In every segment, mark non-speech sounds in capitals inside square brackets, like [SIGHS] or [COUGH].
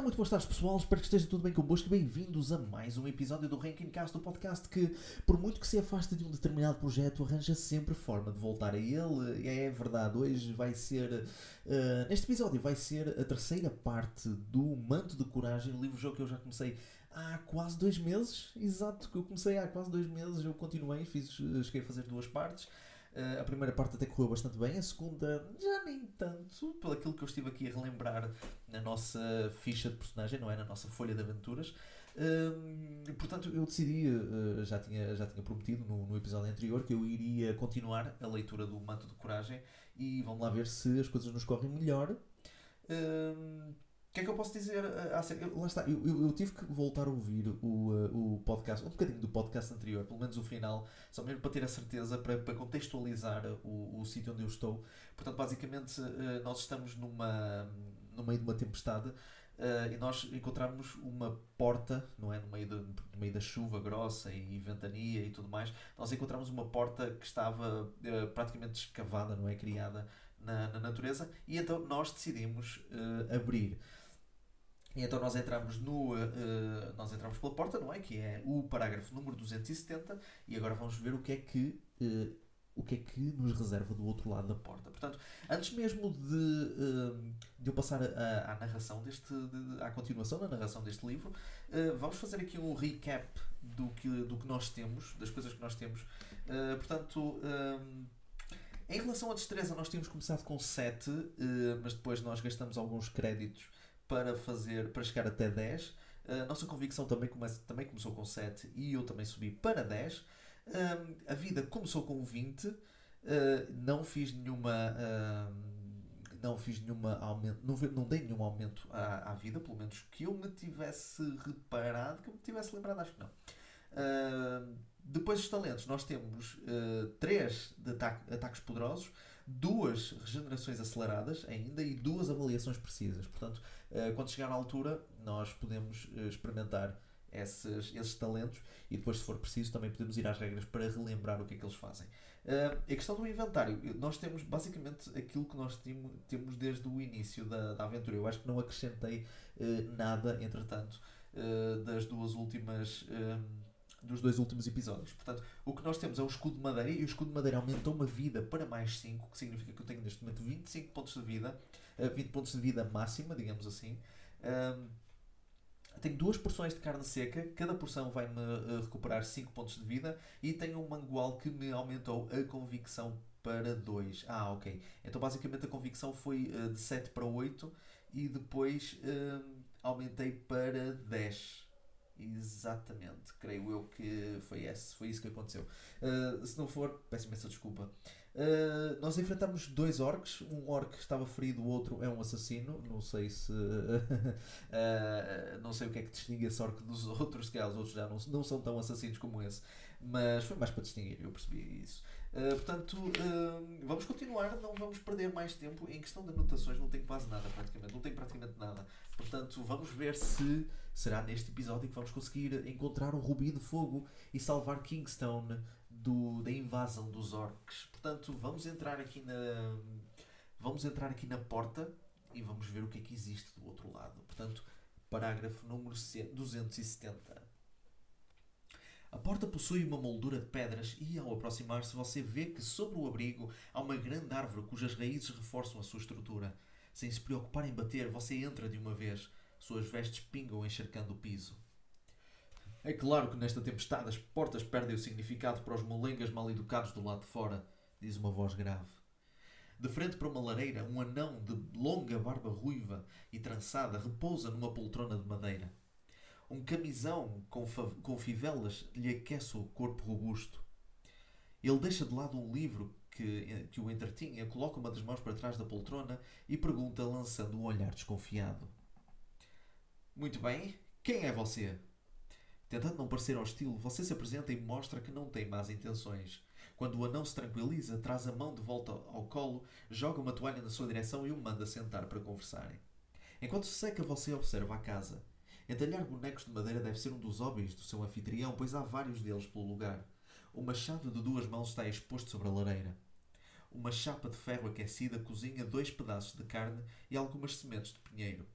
Ora, muito boas tardes, pessoal. Espero que esteja tudo bem convosco. Bem-vindos a mais um episódio do Ranking Cast, do podcast que, por muito que se afaste de um determinado projeto, arranja sempre forma de voltar a ele. É verdade, hoje vai ser. Uh, neste episódio, vai ser a terceira parte do Manto de Coragem, livro-jogo que eu já comecei há quase dois meses. Exato, que eu comecei há quase dois meses. Eu continuei, fiz, cheguei a fazer duas partes. Uh, a primeira parte até correu bastante bem, a segunda já nem tanto, pelo aquilo que eu estive aqui a relembrar na nossa ficha de personagem, não é? Na nossa folha de aventuras. Uh, portanto, eu decidi, uh, já, tinha, já tinha prometido no, no, episódio anterior, que eu iria continuar a leitura do Manto de Coragem e vamos lá ver se as coisas nos correm melhor. Uh, o que é que eu posso dizer acerca. Lá está, eu, eu, eu, tive que voltar a ouvir o, uh, o podcast, um bocadinho do podcast anterior, pelo menos o final, só mesmo para ter a certeza, para, para contextualizar o, o sítio onde eu estou. Portanto, basicamente, uh, nós estamos numa, no meio de uma tempestade. Uh, e nós encontramos uma porta, não é? No meio, de, no meio da chuva grossa e ventania e tudo mais, nós encontramos uma porta que estava praticamente escavada, não é? Criada na, na natureza, e então nós decidimos abrir. E então nós entramos no uh, nós entramos pela porta, não é? Que é o parágrafo número 270 e agora vamos ver o que é que uh, o que é que nos reserva do outro lado da porta. Portanto, antes mesmo de, de eu passar à narração deste, de, à continuação da narração deste livro, vamos fazer aqui um recap do que, do que nós temos, das coisas que nós temos. portanto, em relação à destreza, nós tínhamos começado com 7, mas depois nós gastamos alguns créditos para fazer para chegar até 10. A nossa convicção também, começa, também começou com 7 e eu também subi para 10. a vida começou com 20. Uh, não fiz nenhuma. não fiz nenhuma aumento. Não, não dei nenhum aumento à, à, vida, pelo menos que eu me tivesse reparado, que eu me tivesse lembrado, acho que não. Depois dos talentos, nós temos uh, 3 de ataque, ataques poderosos, duas regenerações aceleradas ainda e duas avaliações precisas. Portanto, quando chegar à altura, nós podemos eh, experimentar esses, esses talentos e depois, se for preciso, também podemos ir às regras para relembrar o que é que eles fazem. Uh, a questão do inventário, nós temos basicamente aquilo que nós temos desde o início da, da aventura. Eu acho que não acrescentei uh, nada, entretanto, uh, das duas últimas dos dois últimos episódios. Portanto, o que nós temos é o escudo de madeira e o escudo de madeira aumentou uma vida para mais 5, que significa que eu tenho neste momento 25 pontos de vida, 20 eh, pontos de vida máxima, digamos assim. Um, tenho duas porções de carne seca, cada porção vai-me uh, recuperar 5 pontos de vida e tenho um mangual que me aumentou a convicção para 2. Ah, ok. Então basicamente a convicção foi uh, de 7 para 8 e depois aumentei para 10. Exatamente, creio eu que foi, esse, foi isso que aconteceu. Uh, se não for, peço imensa desculpa. Uh, nós enfrentamos dois orcs. Um orc estava ferido, o outro é um assassino. Não sei se. [LAUGHS] uh, não sei o que é que distingue esse orc dos outros, que os outros já não, não são tão assassinos como esse. Mas foi mais para distinguir, eu percebi isso. Uh, portanto, uh, vamos continuar, não vamos perder mais tempo. Em questão de anotações, não tenho quase nada praticamente, não tenho praticamente nada. Portanto, vamos ver se será neste episódio que vamos conseguir encontrar um rubi de fogo e salvar Kingstone do, da invasão dos orcs. Portanto, vamos entrar aqui na vamos entrar aqui na porta e vamos ver o que é que existe do outro lado. Portanto, parágrafo número 270. A porta possui uma moldura de pedras e, ao aproximar-se, você vê que sobre o abrigo há uma grande árvore cujas raízes reforçam a sua estrutura. Sem se preocupar em bater, você entra de uma vez. Suas vestes pingam encharcando o piso. É claro que nesta tempestade as portas perdem o significado para os molengas mal educados do lado de fora, diz uma voz grave. De frente para uma lareira, um anão de longa barba ruiva e trançada repousa numa poltrona de madeira. Um camisão com, com fivelas lhe aquece o corpo robusto. Ele deixa de lado um livro que, que o entretinha, coloca uma das mãos para trás da poltrona e pergunta, lançando um olhar desconfiado: Muito bem, quem é você? Tentando não parecer hostil, você se apresenta e mostra que não tem más intenções. Quando o anão se tranquiliza, traz a mão de volta ao colo, joga uma toalha na sua direção e o manda sentar para conversarem. Enquanto se seca, você observa a casa. Entalhar bonecos de madeira deve ser um dos hobbies do seu anfitrião, pois há vários deles pelo lugar. O machado de duas mãos está exposto sobre a lareira. Uma chapa de ferro aquecida cozinha dois pedaços de carne e algumas sementes de pinheiro.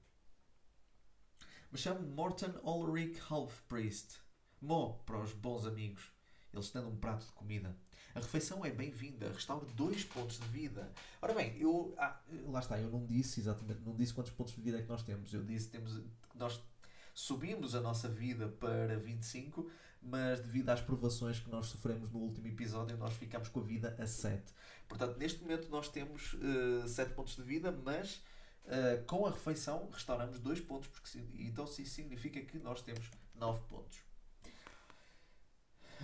Me chamo Morton Ulrich Halfpriest. Mo para os bons amigos. Eles têm um prato de comida. A refeição é bem-vinda, restaura dois pontos de vida. Ora bem, eu. Ah, lá está, eu não disse exatamente, não disse quantos pontos de vida é que nós temos. Eu disse temos, nós subimos a nossa vida para 25, mas devido às provações que nós sofremos no último episódio, nós ficamos com a vida a 7. Portanto, neste momento nós temos uh, 7 pontos de vida, mas uh, com a refeição restauramos 2 pontos, porque então isso significa que nós temos 9 pontos.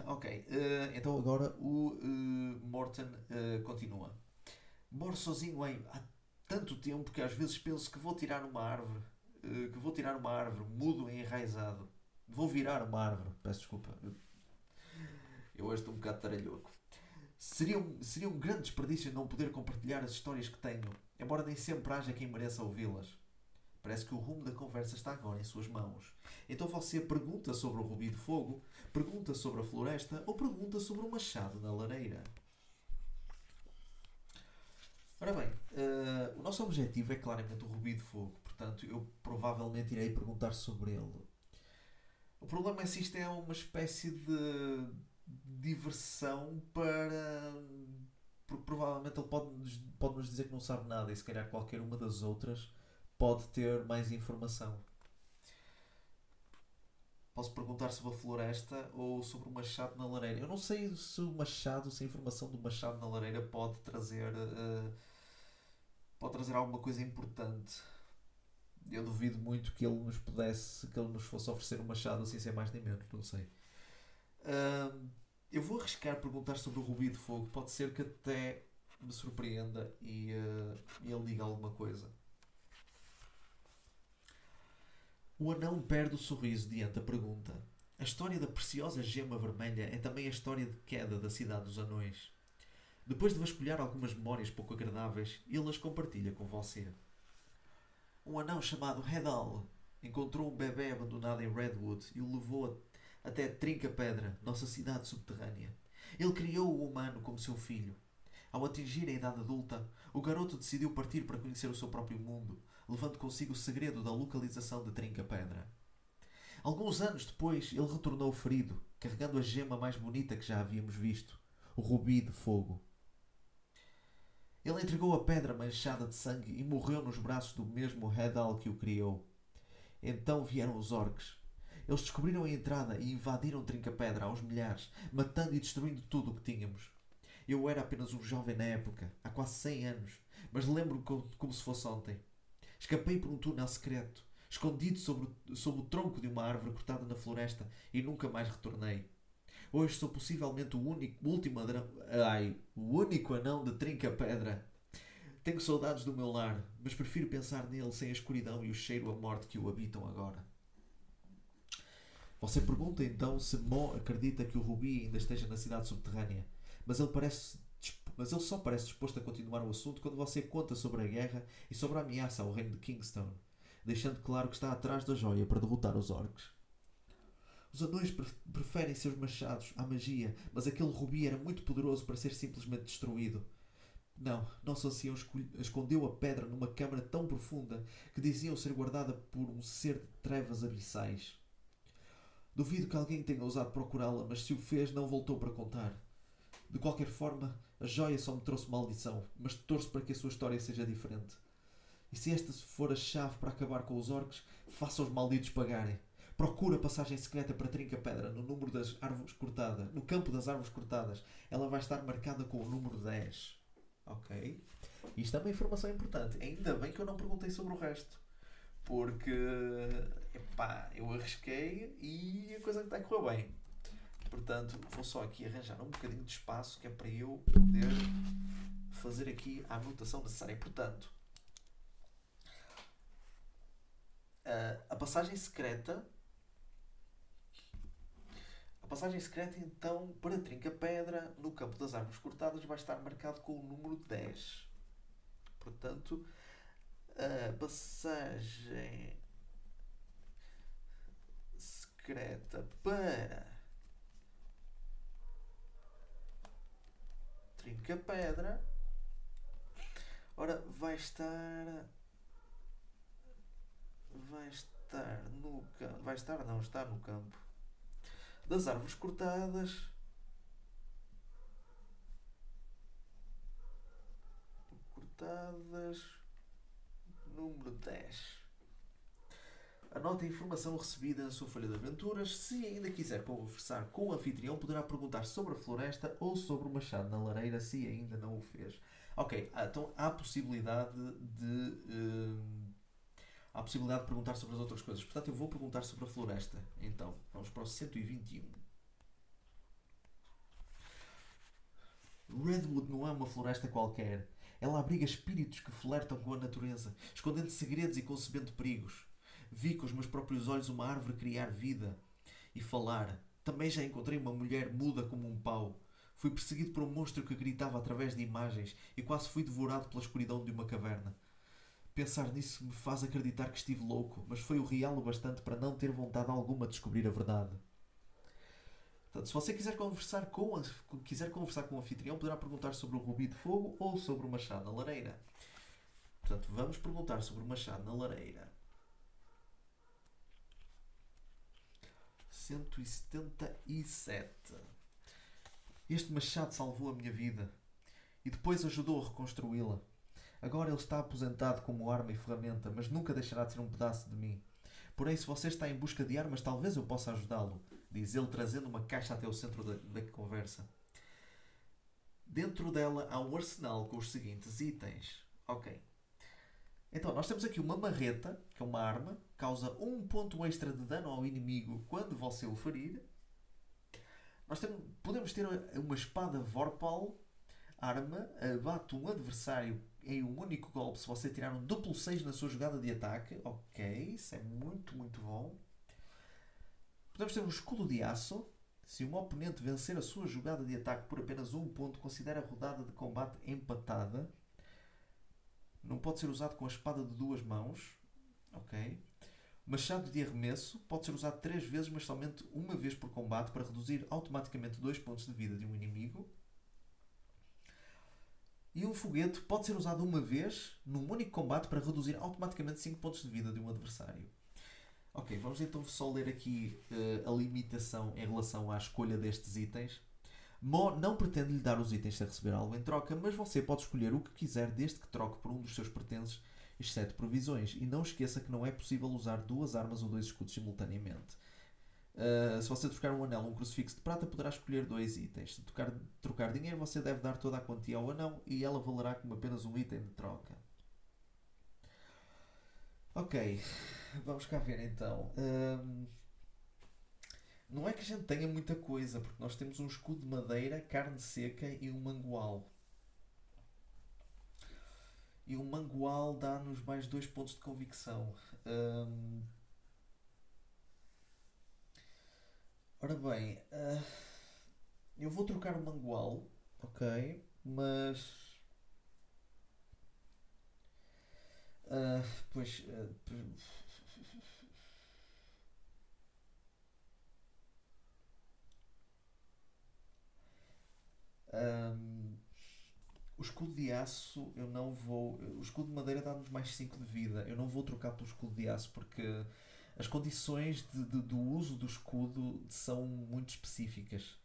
Ok, uh, então agora o uh, Morton uh, continua. Moro sozinho em há tanto tempo que às vezes penso que vou tirar uma árvore, que vou tirar uma árvore, mudo e enraizado. Vou virar uma árvore. Peço desculpa. Eu hoje estou um bocado taralhoco. Seria um, seria um grande desperdício não poder compartilhar as histórias que tenho, embora nem sempre haja quem mereça ouvi-las. Parece que o rumo da conversa está agora em suas mãos. Então você pergunta sobre o rubi de fogo, pergunta sobre a floresta ou pergunta sobre o machado na lareira. Ora bem, uh, o nosso objetivo é claramente o rubi de fogo, portanto eu provavelmente irei perguntar sobre ele. O problema é se isto é uma espécie de diversão para. Porque provavelmente ele pode -nos, pode nos dizer que não sabe nada e se calhar qualquer uma das outras pode ter mais informação. Posso perguntar sobre a floresta ou sobre o machado na lareira. Eu não sei se o machado, se a informação do machado na lareira pode trazer. Uh, pode trazer alguma coisa importante. Eu duvido muito que ele nos pudesse, que ele nos fosse oferecer um machado assim sem mais nem menos, não sei. Eu vou arriscar perguntar sobre o rubi de fogo. Pode ser que até me surpreenda e, uh, ele diga alguma coisa. O anão perde o sorriso diante da pergunta. A história da preciosa gema vermelha é também a história de queda da cidade dos anões. Depois de vasculhar algumas memórias pouco agradáveis, ele as compartilha com você. Um anão chamado Hedal encontrou um bebê abandonado em Redwood e o levou até Trinca Pedra, nossa cidade subterrânea. Ele criou o humano como seu filho. Ao atingir a idade adulta, o garoto decidiu partir para conhecer o seu próprio mundo, levando consigo o segredo da localização de Trinca Pedra. Alguns anos depois, ele retornou ferido, carregando a gema mais bonita que já havíamos visto, o rubi de fogo. Ele entregou a pedra manchada de sangue e morreu nos braços do mesmo Hedal que o criou. Então vieram os orcs. Eles descobriram a entrada e invadiram Trinca-Pedra aos milhares, matando e destruindo tudo o que tínhamos. Eu era apenas um jovem na época, há quase 100 anos, mas lembro-me como, se fosse ontem. Escapei por um túnel secreto, escondido sobre, sobre o tronco de uma árvore cortada na floresta e nunca mais retornei. Hoje sou possivelmente o único, último ai, o único anão de trinca-pedra. Tenho saudades do meu lar, mas prefiro pensar nele sem a escuridão e o cheiro a morte que o habitam agora. Você pergunta então se Mo acredita que o Rubi ainda esteja na cidade subterrânea, mas ele parece mas ele só parece disposto a continuar o assunto quando você conta sobre a guerra e sobre a ameaça ao reino de Kingstone, deixando claro que está atrás da joia para derrotar os orcs. Os anões preferem seus machados à magia, mas aquele rubi era muito poderoso para ser simplesmente destruído. Não, nosso ancião escondeu a pedra numa câmara tão profunda que diziam ser guardada por um ser de trevas abissais. Duvido que alguém tenha ousado procurá-la, mas se o fez, não voltou para contar. De qualquer forma, a joia só me trouxe maldição, mas torço para que a sua história seja diferente. E se esta for a chave para acabar com os orcs, faça os malditos pagarem. Procura passagem secreta para Trinca Pedra no número das árvores cortadas, no campo das árvores cortadas. Ela vai estar marcada com o número 10. Ok? Isto é uma informação importante. Ainda bem que eu não perguntei sobre o resto. Porque, epá, eu arrisquei e a coisa está a correr bem. Portanto, vou só aqui arranjar um bocadinho de espaço que é para eu poder fazer aqui a anotação necessária. Portanto, a passagem secreta passagem secreta, então, para Trinca-Pedra, no campo das árvores cortadas, vai estar marcado com o número 10. Portanto, a passagem secreta para Trinca-Pedra, ora, vai estar vai estar no vai estar? Não, está no campo. Das árvores cortadas. Cortadas. Número 10. Anote a informação recebida na sua folha de aventuras. Se ainda quiser conversar com o anfitrião, poderá perguntar sobre a floresta ou sobre o machado na lareira, se ainda não o fez. Ok, ah, então há a possibilidade de. Hum, há a possibilidade de perguntar sobre as outras coisas. Portanto, eu vou perguntar sobre a floresta. Então, vamos para o 121. Redwood não é uma floresta qualquer. Ela abriga espíritos que flertam com a natureza, escondendo segredos e concebendo perigos. Vi com os meus próprios olhos uma árvore criar vida e falar. Também já encontrei uma mulher muda como um pau. Fui perseguido por um monstro que gritava através de imagens e quase fui devorado pela escuridão de uma caverna. Pensar nisso me faz acreditar que estive louco, mas foi o real o bastante para não ter vontade alguma de descobrir a verdade. Portanto, se você quiser conversar com, quiser conversar com o anfitrião, poderá perguntar sobre o rubi de fogo ou sobre o machado na lareira. Portanto, vamos perguntar sobre o machado na lareira. 177. Este machado salvou a minha vida e depois ajudou a reconstruí-la. Agora ele está aposentado como arma e ferramenta, mas nunca deixará de ser um pedaço de mim. Porém, se você está em busca de armas, talvez eu possa ajudá-lo, diz ele, trazendo uma caixa até o centro da, da conversa. Dentro dela há um arsenal com os seguintes itens. Ok. Então, nós temos aqui uma marreta, que é uma arma, causa um ponto extra de dano ao inimigo quando você o ferir. Nós temos, podemos ter uma espada Vorpal, arma, abate um adversário em um único golpe se você tirar um duplo 6 na sua jogada de ataque. Ok, isso é muito, muito bom. Podemos ter um escudo de aço. Se um oponente vencer a sua jogada de ataque por apenas um ponto, considera a rodada de combate empatada. Não pode ser usado com a espada de duas mãos. Ok. Machado de arremesso pode ser usado três vezes, mas somente uma vez por combate para reduzir automaticamente dois pontos de vida de um inimigo. E um foguete pode ser usado uma vez num único combate para reduzir automaticamente 5 pontos de vida de um adversário. Ok, vamos então só ler aqui uh, a limitação em relação à escolha destes itens. Mo não pretende lhe dar os itens sem receber algo em troca, mas você pode escolher o que quiser desde que troque por um dos seus pertences, exceto provisões. E não esqueça que não é possível usar duas armas ou dois escudos simultaneamente. Uh, se você trocar um anel ou um crucifixo de prata, poderá escolher dois itens. Se tocar, trocar dinheiro, você deve dar toda a quantia ao anão e ela valerá como apenas um item de troca. Ok, vamos cá ver então. Um, não é que a gente tenha muita coisa, porque nós temos um escudo de madeira, carne seca e um mangual. E o mangual dá-nos mais dois pontos de convicção. Um, ora bem, uh, eu vou trocar o mangual, ok? Mas. Uh, pois. Uh, Um, o escudo de aço eu não vou. O escudo de madeira dá-nos mais 5 de vida. Eu não vou trocar pelo escudo de aço porque as condições de, de, do uso do escudo são muito específicas.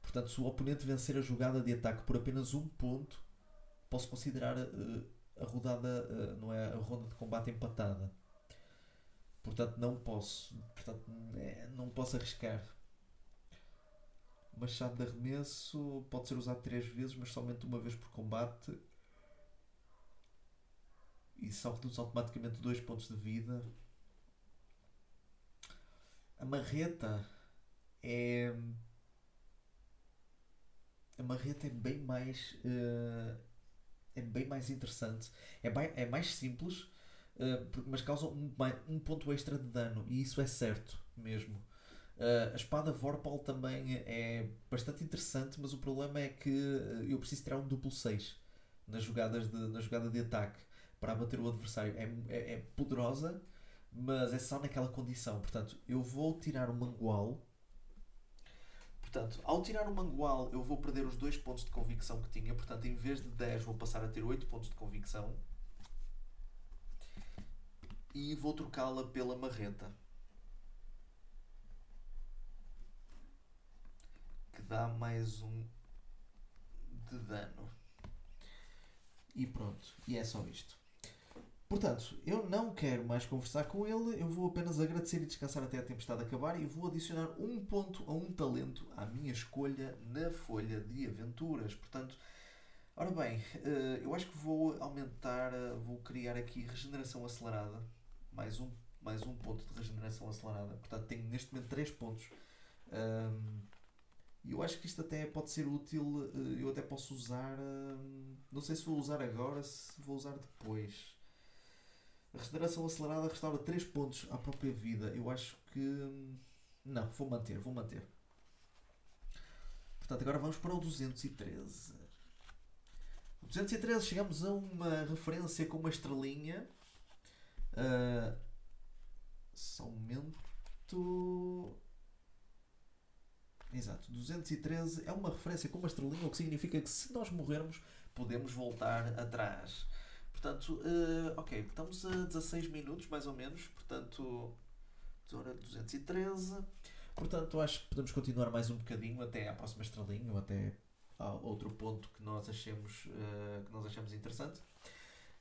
Portanto, se o oponente vencer a jogada de ataque por apenas um ponto, posso considerar uh, a rodada, uh, não é, a ronda de combate empatada. Portanto, não posso. Portanto, é, não posso arriscar. Machado de arremesso pode ser usado três vezes, mas somente uma vez por combate. E só reduz automaticamente dois pontos de vida. A marreta é. A marreta é bem mais. Uh, é bem mais interessante. É, bem, é mais simples, uh, mas causa um, um ponto extra de dano. E isso é certo mesmo. Uh, a espada Vorpal também é bastante interessante, mas o problema é que eu preciso tirar um duplo 6 nas jogadas de, na jogada de ataque para abater o adversário. É, é, é, poderosa, mas é só naquela condição. Portanto, eu vou tirar o mangual. Portanto, ao tirar o mangual, eu vou perder os dois pontos de convicção que tinha. Portanto, em vez de 10, vou passar a ter 8 pontos de convicção. E vou trocá-la pela marreta. Que dá mais um de dano. E pronto. E é só isto. Portanto, eu não quero mais conversar com ele, eu vou apenas agradecer e descansar até a tempestade acabar e vou adicionar um ponto a um talento à minha escolha na folha de aventuras. Portanto, ora bem, eh, eu acho que vou aumentar, eh, vou criar aqui regeneração acelerada, mais um, mais um ponto de regeneração acelerada. Portanto, tenho neste momento 3 pontos. E eu acho que isto até pode ser útil, eh, eu até posso usar, não sei se vou usar agora, se vou usar depois. A regeneração acelerada restaura 3 pontos à própria vida. Eu acho que. Não, vou manter, vou manter. Portanto, agora vamos para o 213. O 213 chegamos a uma referência com uma estrelinha. Uh, só um momento. Exato, 213 é uma referência com uma estrelinha, o que significa que se nós morrermos, podemos voltar atrás. Portanto, uh, ok, estamos a 16 minutos mais ou menos, portanto, hora 213. Portanto, acho que podemos continuar mais um bocadinho até à próxima estrelinha ou até a outro ponto que nós achemos, uh, que nós achamos interessante.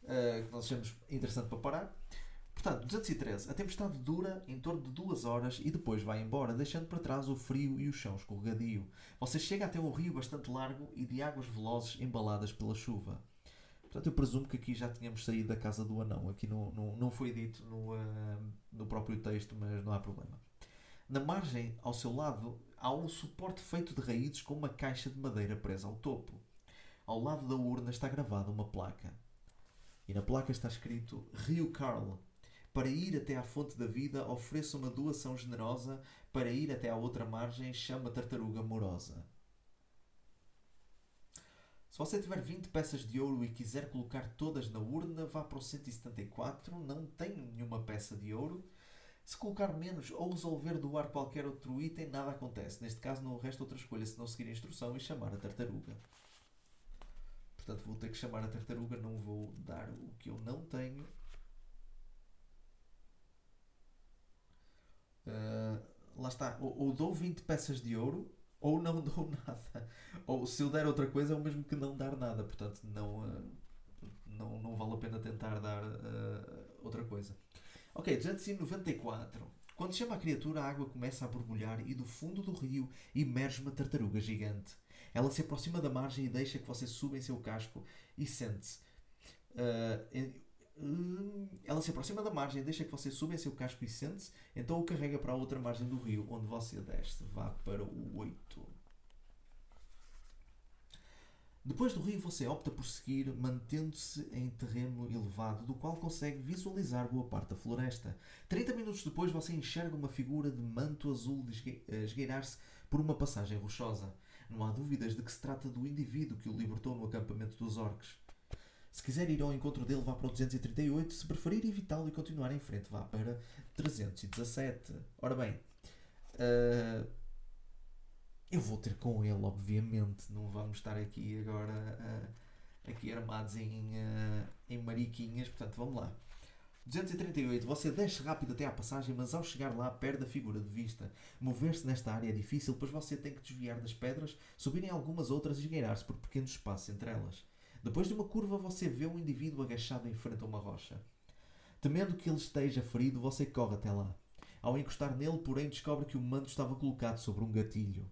Uh, que nós achamos interessante para parar. Portanto, 213. A tempestade dura em torno de duas horas e depois vai embora, deixando para trás o frio e o chão escorregadio. Você chega até um rio bastante largo e de águas velozes embaladas pela chuva. Portanto, eu presumo que aqui já tínhamos saído da casa do anão. Aqui não, não, não foi dito no, uh, no próprio texto, mas não há problema. Na margem, ao seu lado, há um suporte feito de raízes com uma caixa de madeira presa ao topo. Ao lado da urna está gravada uma placa. E na placa está escrito Rio Carl. Para ir até à fonte da vida, ofereça uma doação generosa. Para ir até à outra margem, chama a tartaruga morosa. Se você tiver 20 peças de ouro e quiser colocar todas na urna, vá para o 174, não tem nenhuma peça de ouro. Se colocar menos ou resolver doar qualquer outro item, nada acontece. Neste caso, não resta outra escolha senão seguir a instrução e chamar a tartaruga. Portanto, vou ter que chamar a tartaruga, não vou dar o que eu não tenho. Uh, lá está. Ou, ou dou 20 peças de ouro ou não [LAUGHS] dou nada. Ou se eu der outra coisa é o mesmo que não dar nada. Portanto, não, uh, não, não vale a pena tentar dar uh, outra coisa. Ok, 294. Quando chama a criatura, a água começa a borbulhar e do fundo do rio emerge uma tartaruga gigante. Ela se aproxima da margem e deixa que você suba em seu casco e sente-se. Uh, ela se aproxima da margem, deixa que você suba seu casco e sente-se, então o carrega para a outra margem do rio, onde você desce. Vá para o 8. Depois do rio, você opta por seguir, mantendo-se em terreno elevado, do qual consegue visualizar boa parte da floresta. 30 minutos depois, você enxerga uma figura de manto azul esgueirar-se por uma passagem rochosa. Não há dúvidas de que se trata do indivíduo que o libertou no acampamento dos orques. Se quiser ir ao encontro dele, vá para o 238. Se preferir evitá-lo e continuar em frente, vá para 317. Ora bem, uh, eu vou ter com ele, obviamente. Não vamos estar aqui agora uh, aqui armados em, uh, em mariquinhas. Portanto, vamos lá. 238. Você desce rápido até à passagem, mas ao chegar lá perde a figura de vista. Mover-se nesta área é difícil, pois você tem que desviar das pedras, subir em algumas outras e esgueirar-se por pequenos espaços entre elas. Depois de uma curva, você vê um indivíduo agachado em frente a uma rocha. Temendo que ele esteja ferido, você corre até lá. Ao encostar nele, porém, descobre que o manto estava colocado sobre um gatilho.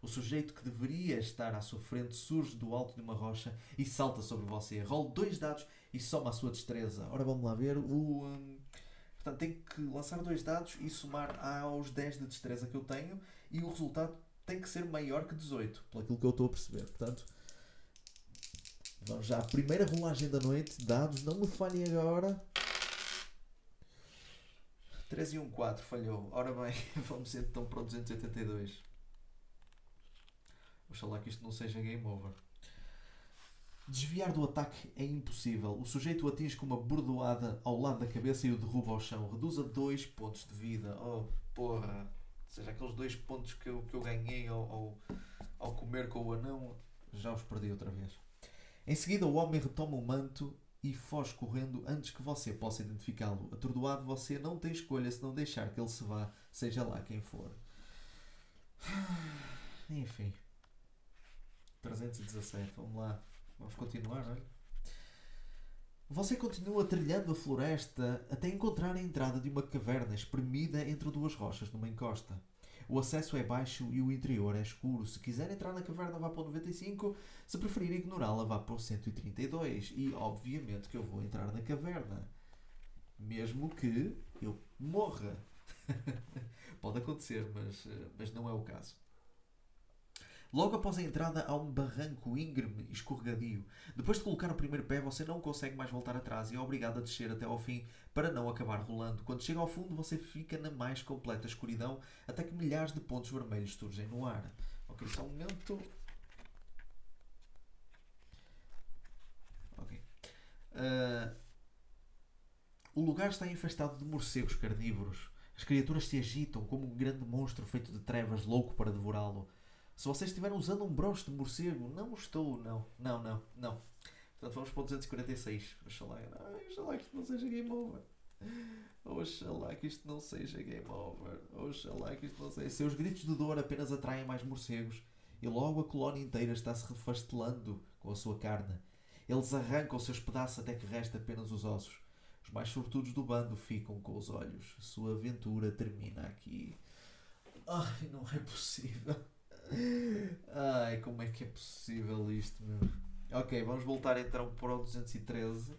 O sujeito que deveria estar à sua frente surge do alto de uma rocha e salta sobre você. Role dois dados e soma a sua destreza. Ora, vamos lá ver. O, hum, portanto, tem que lançar dois dados e somar aos 10 de destreza que eu tenho e o resultado tem que ser maior que 18, pelo que eu estou a perceber. Portanto, Vamos já, primeira rolagem da noite, dados, não me falhem agora. 3 e 1, 4, falhou. Ora bem, [LAUGHS] vamos então para o 282. Oxalá que isto não seja game over. Desviar do ataque é impossível. O sujeito o atinge com uma bordoada ao lado da cabeça e o derruba ao chão. Reduz a 2 pontos de vida. Oh, porra. Ou seja, aqueles 2 pontos que eu, que eu ganhei ao, ao, ao comer com o anão, já os perdi outra vez. Em seguida, o homem retoma o manto e foge correndo antes que você possa identificá-lo. Atordoado, você não tem escolha se não deixar que ele se vá, seja lá quem for. [SIGHS] enfim. 317, vamos lá. Vamos continuar, não é? Você continua trilhando a floresta até encontrar a entrada de uma caverna espremida entre duas rochas numa encosta. O acesso é baixo e o interior é escuro. Se quiser entrar na caverna, vá para o 95. Se preferir ignorá-la, vá para o 132. E obviamente que eu vou entrar na caverna. Mesmo que eu morra. [LAUGHS] Pode acontecer, mas, eh, mas não é o caso. Logo após a entrada há um barranco íngreme e escorregadio. Depois de colocar o primeiro pé, você não consegue mais voltar atrás e é obrigado a descer até ao fim para não acabar rolando. Quando chega ao fundo, você fica na mais completa escuridão até que milhares de pontos vermelhos surgem no ar. Ok, só um momento. Ok. Uh, o lugar está infestado de morcegos carnívoros. As criaturas se agitam como um grande monstro feito de trevas louco para devorá-lo. Se vocês estiverem usando um broche de morcego, não estou, não. Não, não, não. Portanto, vamos para o 246. Oxalá, oxalá que isto não seja game over. Oxalá que isto não seja game over. Oxalá que isto não seja. Seus gritos de dor apenas atraem mais morcegos e logo a colónia inteira está se refastelando com a sua carne. Eles arrancam seus pedaços até que resta apenas os ossos. Os mais sortudos do bando ficam com os olhos. Sua aventura termina aqui. Ai, não é possível. Ai, como é que é possível isto, meu? Ok, vamos voltar então para o 213.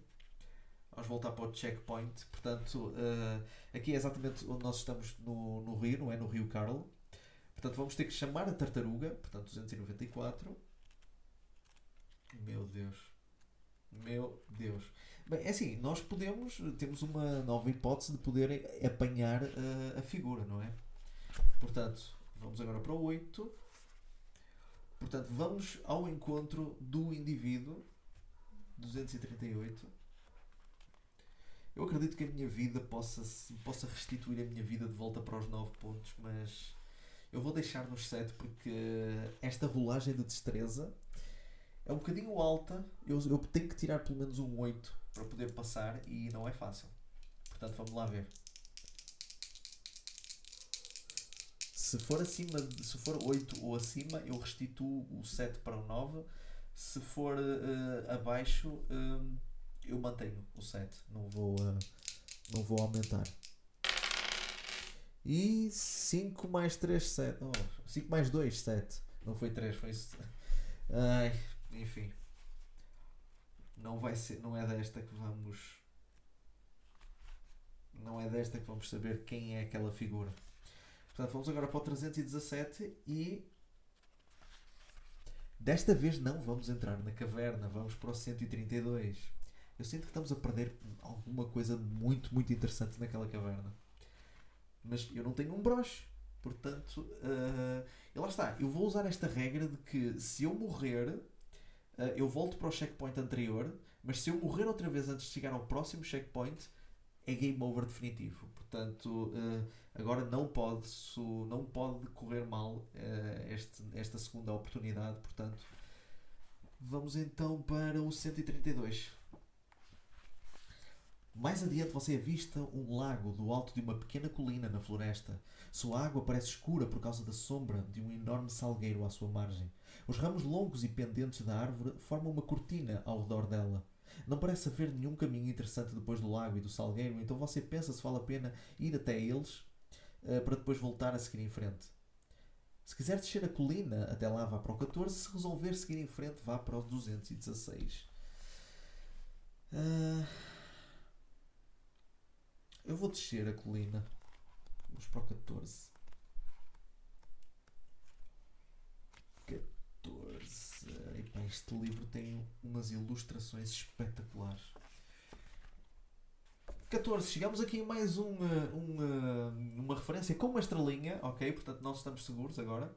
Vamos voltar para o checkpoint. Portanto, uh, aqui é exatamente onde nós estamos no, no rio, não é? No rio Carl. Portanto, vamos ter que chamar a tartaruga. Portanto, 294. Meu Deus. Meu Deus. Bem, é assim, nós podemos, temos uma nova hipótese de poder apanhar uh, a figura, não é? Portanto, vamos agora para o 8. Portanto, vamos ao encontro do indivíduo 238. Eu acredito que a minha vida possa, possa restituir a minha vida de volta para os 9 pontos, mas eu vou deixar nos 7 porque esta rolagem de destreza é um bocadinho alta. Eu, eu tenho que tirar pelo menos um 8 para poder passar e não é fácil. Portanto, vamos lá ver. Se for acima, se for 8 ou acima, eu restituo o 7 para o 9. Se for uh, abaixo, uh, eu mantenho o 7. Não vou, uh, não vou aumentar. E 5 mais 3, 7. Oh, 5 mais 2, 7. Não foi 3, foi. Ai, enfim. Não vai ser. Não é desta que vamos. Não é desta que vamos saber quem é aquela figura. Portanto, vamos agora para o 317 e. Desta vez não vamos entrar na caverna, vamos para o 132. Eu sinto que estamos a perder alguma coisa muito, muito interessante naquela caverna. Mas eu não tenho um broche. Portanto, uh, e lá está. Eu vou usar esta regra de que se eu morrer, uh, eu volto para o checkpoint anterior. Mas se eu morrer outra vez antes de chegar ao próximo checkpoint, é game over definitivo. Portanto, uh, agora não pode, não pode correr mal uh, este, esta segunda oportunidade. Portanto, vamos então para o 132. Mais adiante você avista um lago do alto de uma pequena colina na floresta. Sua água parece escura por causa da sombra de um enorme salgueiro à sua margem. Os ramos longos e pendentes da árvore formam uma cortina ao redor dela. Não parece haver nenhum caminho interessante depois do lago e do salgueiro, então você pensa se vale a pena ir até eles uh, para depois voltar a seguir em frente. Se quiser descer a colina, até lá vá para o 14. Se resolver seguir em frente, vá para o 216. Uh, eu vou descer a colina. Vamos para o 14. 14. Este livro tem umas ilustrações espetaculares. 14. Chegamos aqui a mais uma, uma, uma referência com uma estrelinha, ok? Portanto, nós estamos seguros agora.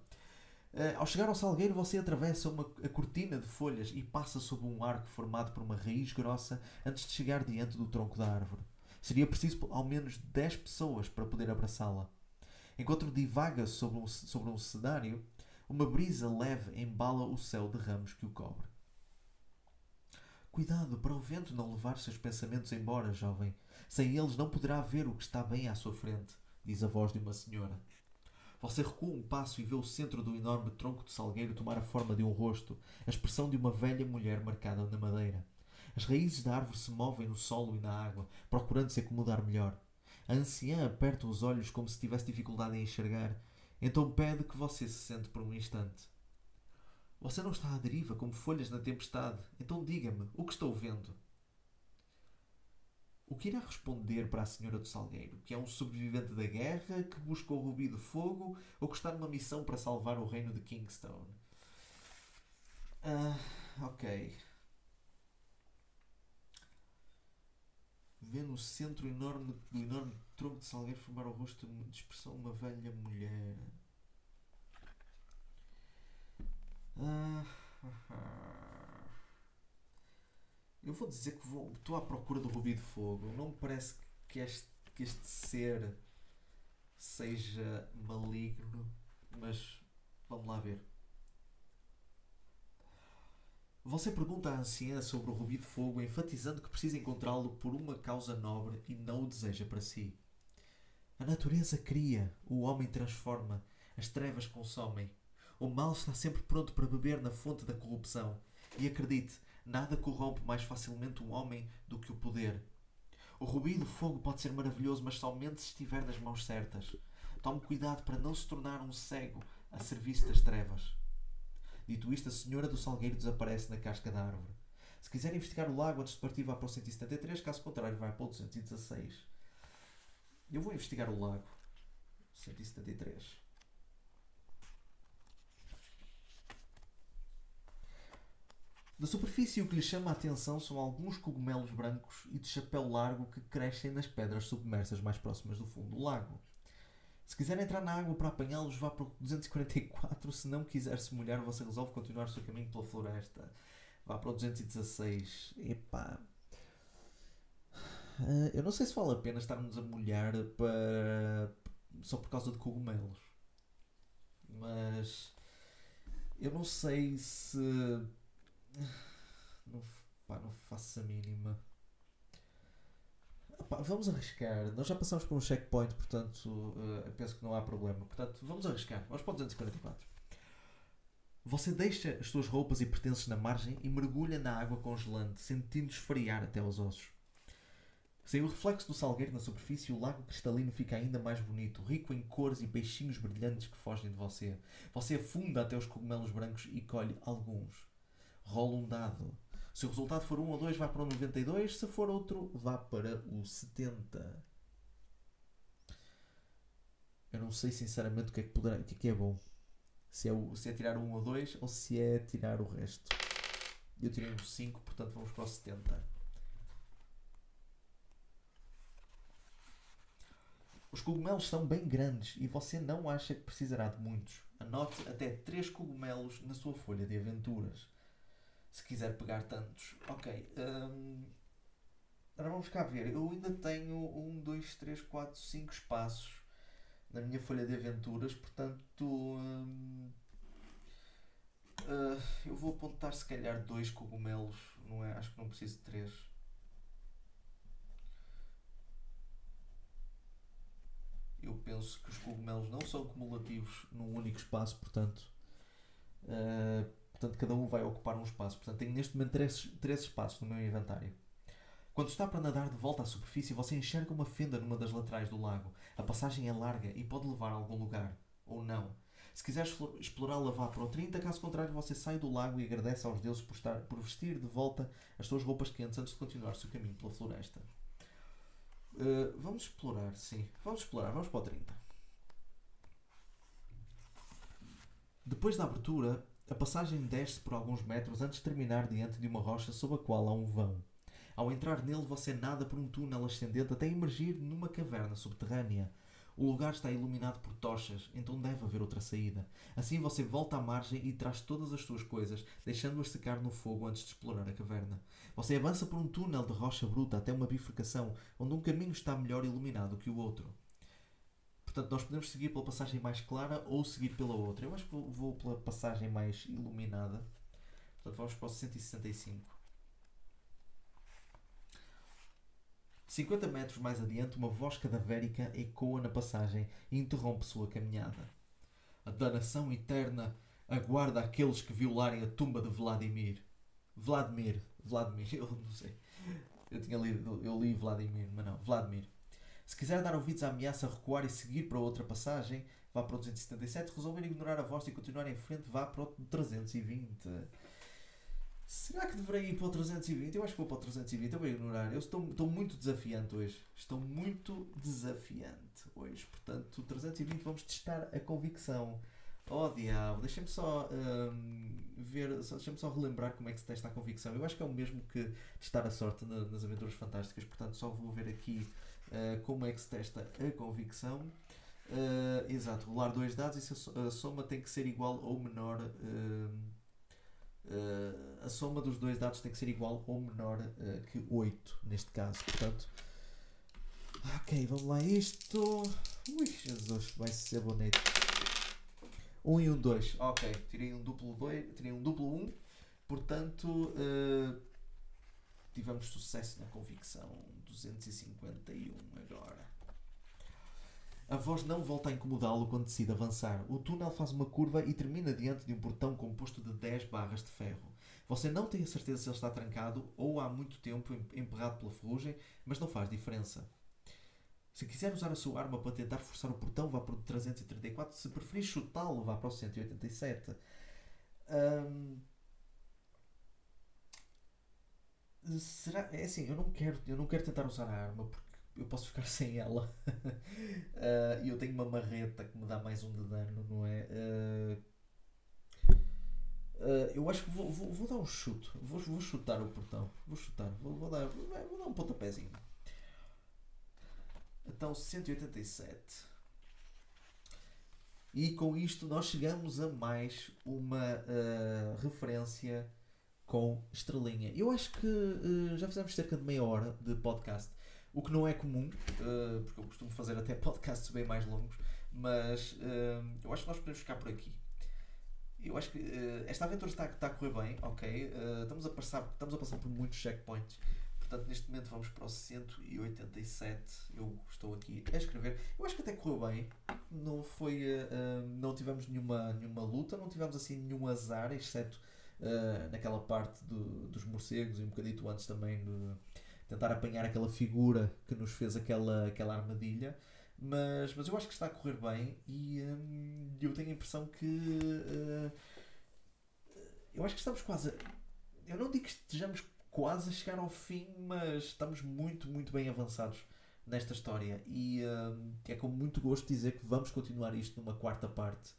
Uh, ao chegar ao salgueiro, você atravessa uma, a cortina de folhas e passa sob um arco formado por uma raiz grossa antes de chegar diante do tronco da árvore. Seria preciso ao menos 10 pessoas para poder abraçá-la. Enquanto divaga sobre um, sobre um cenário, uma brisa leve embala o céu de ramos que o cobre. Cuidado para o vento não levar seus pensamentos embora, jovem. Sem eles não poderá ver o que está bem à sua frente, diz a voz de uma senhora. Você recua um passo e vê o centro do enorme tronco de salgueiro tomar a forma de um rosto, a expressão de uma velha mulher marcada na madeira. As raízes da árvore se movem no solo e na água, procurando se acomodar melhor. A anciã aperta os olhos como se tivesse dificuldade em enxergar, então pede que você se sente por um instante. Você não está à deriva como folhas na tempestade, então diga-me, o que estou vendo? O que irá responder para a Senhora do Salgueiro? Que é um sobrevivente da guerra, que busca o rubi de fogo ou que está numa missão para salvar o reino de Kingstone? Ah, ok. Vê no centro enorme, do enorme tronco de salgueiro formar o rosto de expressão uma velha mulher. Ah, eu vou dizer que vou, estou à procura do rubi de fogo. Não me parece que este, que este ser seja maligno, mas vamos lá ver. Você pergunta à anciã sobre o rubi de fogo, enfatizando que precisa encontrá-lo por uma causa nobre e não o deseja para si. A natureza cria, o homem transforma, as trevas consomem. O mal está sempre pronto para beber na fonte da corrupção. E acredite, nada corrompe mais facilmente um homem do que o poder. O rubi do fogo pode ser maravilhoso, mas somente se estiver nas mãos certas. Tome cuidado para não se tornar um cego a serviço das trevas. Dito isto, a senhora do salgueiro desaparece na casca da árvore. Se quiser investigar o lago antes de partir, vá para o 173, caso contrário, vai para o 216. Eu vou investigar o lago. 173. Da superfície, o que lhe chama a atenção são alguns cogumelos brancos e de chapéu largo que crescem nas pedras submersas mais próximas do fundo do lago. Se quiser entrar na água para apanhá-los, vá para o 244. Se não quiser se molhar, você resolve continuar o seu caminho pela floresta. Vá para o 216. Epá. Uh, eu não sei se vale a pena estarmos a molhar para... só por causa de cogumelos. Mas. Eu não sei se. Não, pá, não faço a mínima. Pá, vamos arriscar. Nós já passamos por um checkpoint, portanto, uh, penso que não há problema. Portanto, vamos arriscar. Vamos para o 244. Você deixa as suas roupas e pertences na margem e mergulha na água congelante, sentindo esfriar até aos ossos. Sem o reflexo do salgueiro na superfície, o lago cristalino fica ainda mais bonito, rico em cores e peixinhos brilhantes que fogem de você. Você afunda até os cogumelos brancos e colhe alguns. Rola um dado. Se o resultado for 1 ou 2, vá para o 92. Se for outro, vá para o 70. Eu não sei sinceramente o que é que, poderá, o que, é, que é bom. Se é, o, se é tirar 1 ou 2 ou se é tirar o resto. Eu tirei um 5, portanto vamos para o 70. Os cogumelos são bem grandes e você não acha que precisará de muitos. Anote até 3 cogumelos na sua folha de aventuras se quiser pegar tantos. Ok. Um, agora vamos cá ver. Eu ainda tenho 1, 2, 3, 4, 5 espaços na minha folha de aventuras, portanto. Um, uh, eu vou apontar se calhar dois cogumelos, não é? Acho que não preciso de três. Eu penso que os cogumelos não são cumulativos num único espaço, portanto. Uh, Portanto, cada um vai ocupar um espaço. Portanto, tenho neste momento três, três espaços no meu inventário. Quando está para nadar de volta à superfície, você enxerga uma fenda numa das laterais do lago. A passagem é larga e pode levar a algum lugar. Ou não. Se quiser explorá-la, vá para o 30. Caso contrário, você sai do lago e agradece aos deuses por, estar, por vestir de volta as suas roupas quentes antes de continuar o seu caminho pela floresta. Uh, vamos explorar, sim. Vamos explorar. Vamos para o 30. Depois da abertura, a passagem desce por alguns metros antes de terminar diante de uma rocha sob a qual há um vão. Ao entrar nele, você nada por um túnel ascendente até emergir numa caverna subterrânea. O lugar está iluminado por tochas, então deve haver outra saída. Assim você volta à margem e traz todas as suas coisas, deixando-as secar no fogo antes de explorar a caverna. Você avança por um túnel de rocha bruta até uma bifurcação, onde um caminho está melhor iluminado que o outro. Portanto, nós podemos seguir pela passagem mais clara ou seguir pela outra. Eu acho que vou pela passagem mais iluminada. Portanto, vamos para o 165. 50 metros mais adiante, uma voz cadavérica ecoa na passagem e interrompe sua caminhada. A danação eterna aguarda aqueles que violarem a tumba de Vladimir. Vladimir. Vladimir, [LAUGHS] eu não sei. Eu tinha lido, eu li Vladimir, mas não, Vladimir. Se quiser dar ouvidos à ameaça, recuar e seguir para outra passagem, vá para o 277. Resolver ignorar a voz e continuar em frente, vá para o 320. Será que deverei ir para o 320? Eu acho que vou para o 320, eu vou ignorar. Eu estou, estou muito desafiante hoje. Estou muito desafiante hoje. Portanto, 320 vamos testar a convicção. Oh diabo, deixem-me só um, ver, deixem-me só relembrar como é que se testa a convicção. Eu acho que é o mesmo que testar a sorte na, nas aventuras fantásticas, portanto só vou ver aqui uh, como é que se testa a convicção. Uh, exato, rolar dois dados e se a, soma tem que ser igual ou menor. Uh, a soma dos dois dados tem que ser igual ou menor que 8, neste caso. Portanto, ok, vamos lá. Isto. Ui, Jesus, vai ser bonito. 1 um e 1, um 2. Ok, tirei um duplo 2, tirei um duplo 1. Um, portanto, tivemos sucesso na convicção. 251 agora. A voz não volta a incomodá-lo quando decide avançar. O túnel faz uma curva e termina diante de um portão composto de 10 barras de ferro. Você não tem a certeza se ele está trancado ou há muito tempo emperrado pela ferrugem, mas não faz diferença. Se quiser usar a sua arma para tentar forçar o portão, vá para o 334. Se preferir chutá-lo, vá para o 187. Um... Será? É assim, eu não quero, eu não quero tentar usar a arma porque eu posso ficar [LAUGHS] sem ela. E uh, eu tenho uma marreta que me dá mais um de dano, não é? Uh, eu acho que vou, vou, vou, dar um chute. Vou, vou chutar o portão. Vou chutar. Vou, vou dar, vou, vou dar um pontapézinho. Então 187. E com isto nós chegamos a mais uma uh, referência com estrelinha. Eu acho que uh, já fizemos cerca de meia hora de podcast, o que não é comum, uh, porque eu costumo fazer até [LAUGHS] podcasts bem mais longos, mas eu acho que nós podemos ficar por aqui. Eu acho que esta aventura está, está a correr bem, ok? estamos, a passar, estamos a passar por muitos checkpoints Portanto, neste momento vamos para o 187. Eu estou aqui a escrever. Eu acho que até correu bem. Não foi. Uh, não tivemos nenhuma, nenhuma luta, não tivemos assim nenhum azar, exceto uh, naquela parte do, dos morcegos e um bocadito antes também de tentar apanhar aquela figura que nos fez aquela, aquela armadilha. Mas, mas eu acho que está a correr bem e um, eu tenho a impressão que. Uh, eu acho que estamos quase. Eu não digo que estejamos quase a chegar ao fim, mas estamos muito, muito bem avançados nesta história. E uh, é com muito gosto dizer que vamos continuar isto numa quarta parte.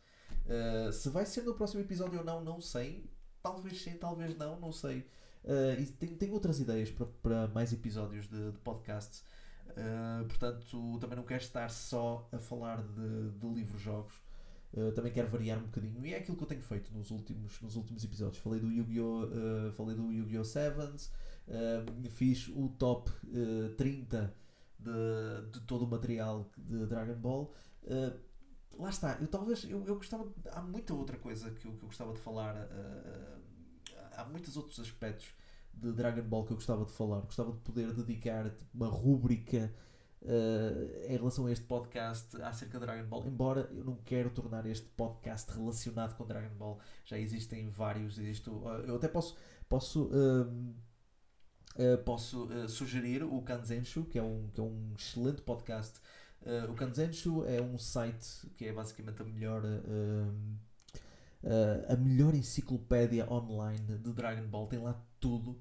Uh, se vai ser no próximo episódio ou não, não sei. Talvez sim, talvez não, não sei. Uh, e tenho, tenho outras ideias para, para mais episódios de, de podcast. Uh, portanto, também não quero estar só a falar de, de livros-jogos. Uh, também quero variar um bocadinho e é aquilo que eu tenho feito nos últimos, nos últimos episódios. Falei do Yu-Gi-Oh! Uh, falei do Yu-Gi-Oh! Sevens, fiz o top 30 de, de todo o material de Dragon Ball. Lá está, eu talvez eu, eu gostava. De, há muita outra coisa que eu, que eu gostava de falar. há muitos outros aspectos de Dragon Ball que eu gostava de falar. Gostava de poder dedicar tipo, uma rúbrica uh, em relação a este podcast acerca de Dragon Ball, embora eu não quero tornar este podcast relacionado com Dragon Ball, já existem vários, existe, uh, eu até posso, posso, uh, posso sugerir o Kanzenshu, que é um, que é um excelente podcast. O Kanzenshu é um site que é basicamente a melhor a melhor enciclopédia online de Dragon Ball, tem lá tudo.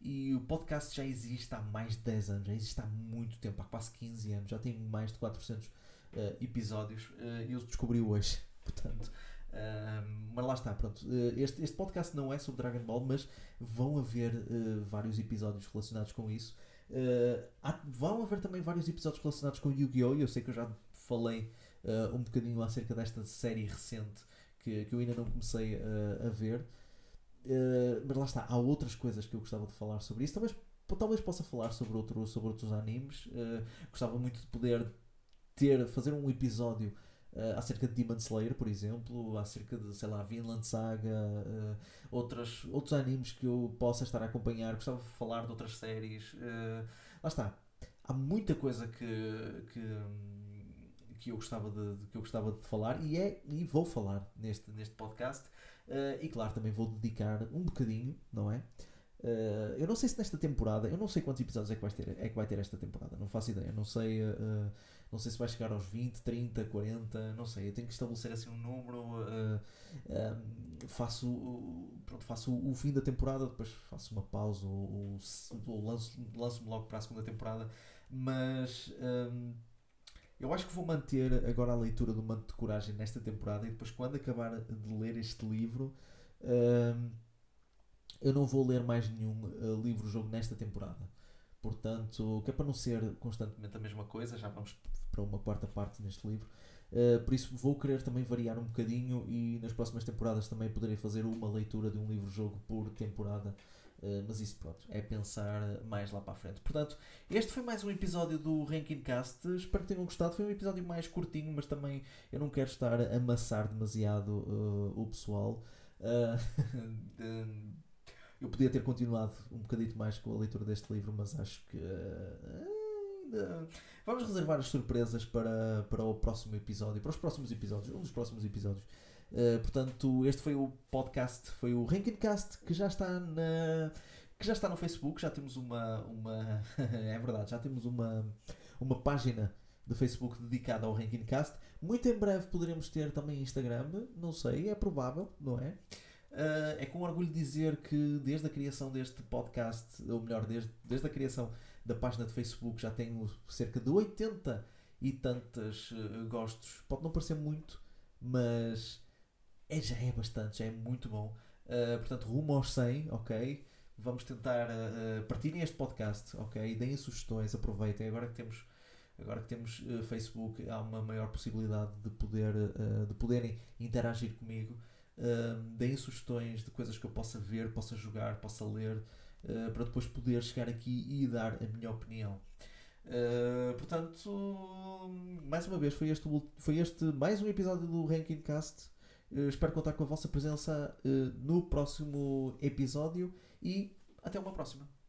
E o podcast já existe há mais de 10 anos, já existe há muito tempo, há quase 15 anos, já tem mais de 400 uh, eh, episódios uh, e eu descobri hoje, [LAUGHS] portanto. Uh, mas lá está, pronto. Uh, este, este podcast não é sobre Dragon Ball, mas vão haver uh, vários episódios relacionados com isso. Há, vão haver também vários episódios relacionados com Yu-Gi-Oh! Eu sei que eu já falei um bocadinho acerca desta série recente que, que eu ainda não comecei a ver. Uh, mas lá está, há outras coisas que eu gostava de falar sobre isso. Talvez, talvez possa falar sobre, outro, sobre outros animes. Uh, gostava muito de poder ter, fazer um episódio uh, acerca de Demon Slayer, por exemplo, acerca de, sei lá, Vinland Saga, outras, outros animes que eu possa estar a acompanhar. Gostava de falar de outras séries. lá está, há muita coisa que, que, que, eu gostava de, de, que eu gostava de falar e, é, e vou falar neste, neste podcast. Uh, e claro, também vou dedicar um bocadinho, não é? Uh, eu não sei se nesta temporada, eu não sei quantos episódios é que vai ter, é que vai ter esta temporada, não faço ideia, não sei, uh, não sei se vai chegar aos 20, 30, 40, não sei, eu tenho que estabelecer assim um número, uh, faço, pronto, faço o, fim da temporada, depois faço uma pausa ou, ou lanço-me lanço logo para a segunda temporada, mas um, eu acho que vou manter agora a leitura do Manto de Coragem nesta temporada e depois quando acabar de ler este livro. Um, eu não vou ler mais nenhum uh, livro-jogo nesta temporada. Portanto, que é para não ser constantemente a mesma coisa, já vamos para uma quarta parte neste livro. Uh, por isso vou querer também variar um bocadinho e nas próximas temporadas também poderei fazer uma leitura de um livro-jogo por temporada. Uh, mas isso pronto, é pensar mais lá para a frente. Portanto, este foi mais um episódio do Ranking Cast. Espero que tenham gostado. Foi um episódio mais curtinho, mas também eu não quero estar a amassar demasiado uh, o pessoal. [LAUGHS] Eu podia ter continuado um bocadito mais com a leitura deste livro, mas acho que ainda. Vamos reservar as surpresas para, para o próximo episódio, para os próximos episódios, um dos próximos episódios. Uh, portanto, este foi o podcast, foi o Rankingcast que já está na que já está no Facebook, já temos uma, uma [LAUGHS] é verdade, já temos uma, uma página do Facebook dedicada ao Rankingcast. Muito em breve poderemos ter também Instagram, não sei, é provável, não é? Uh, é com orgulho dizer que desde a criação deste podcast, ou melhor, desde, desde a criação da página de Facebook, já tenho cerca de 80 e tantos uh, gostos. Pode não parecer muito, mas é, já é bastante, já é muito bom. Uh, portanto, rumo aos 100, ok? Vamos tentar partilhem este podcast, ok? Deem sugestões, aproveitem. Agora que temos, agora que temos Facebook, há uma maior possibilidade de, poder, de poderem interagir comigo deem sugestões de coisas que eu possa ver, possa jogar, possa ler, uh, para depois poder chegar aqui e dar a minha opinião. Uh, portanto, mais uma vez, foi este, foi este mais um episódio do Ranking Cast. Uh, espero contar com a vossa presença no próximo episódio e até uma próxima.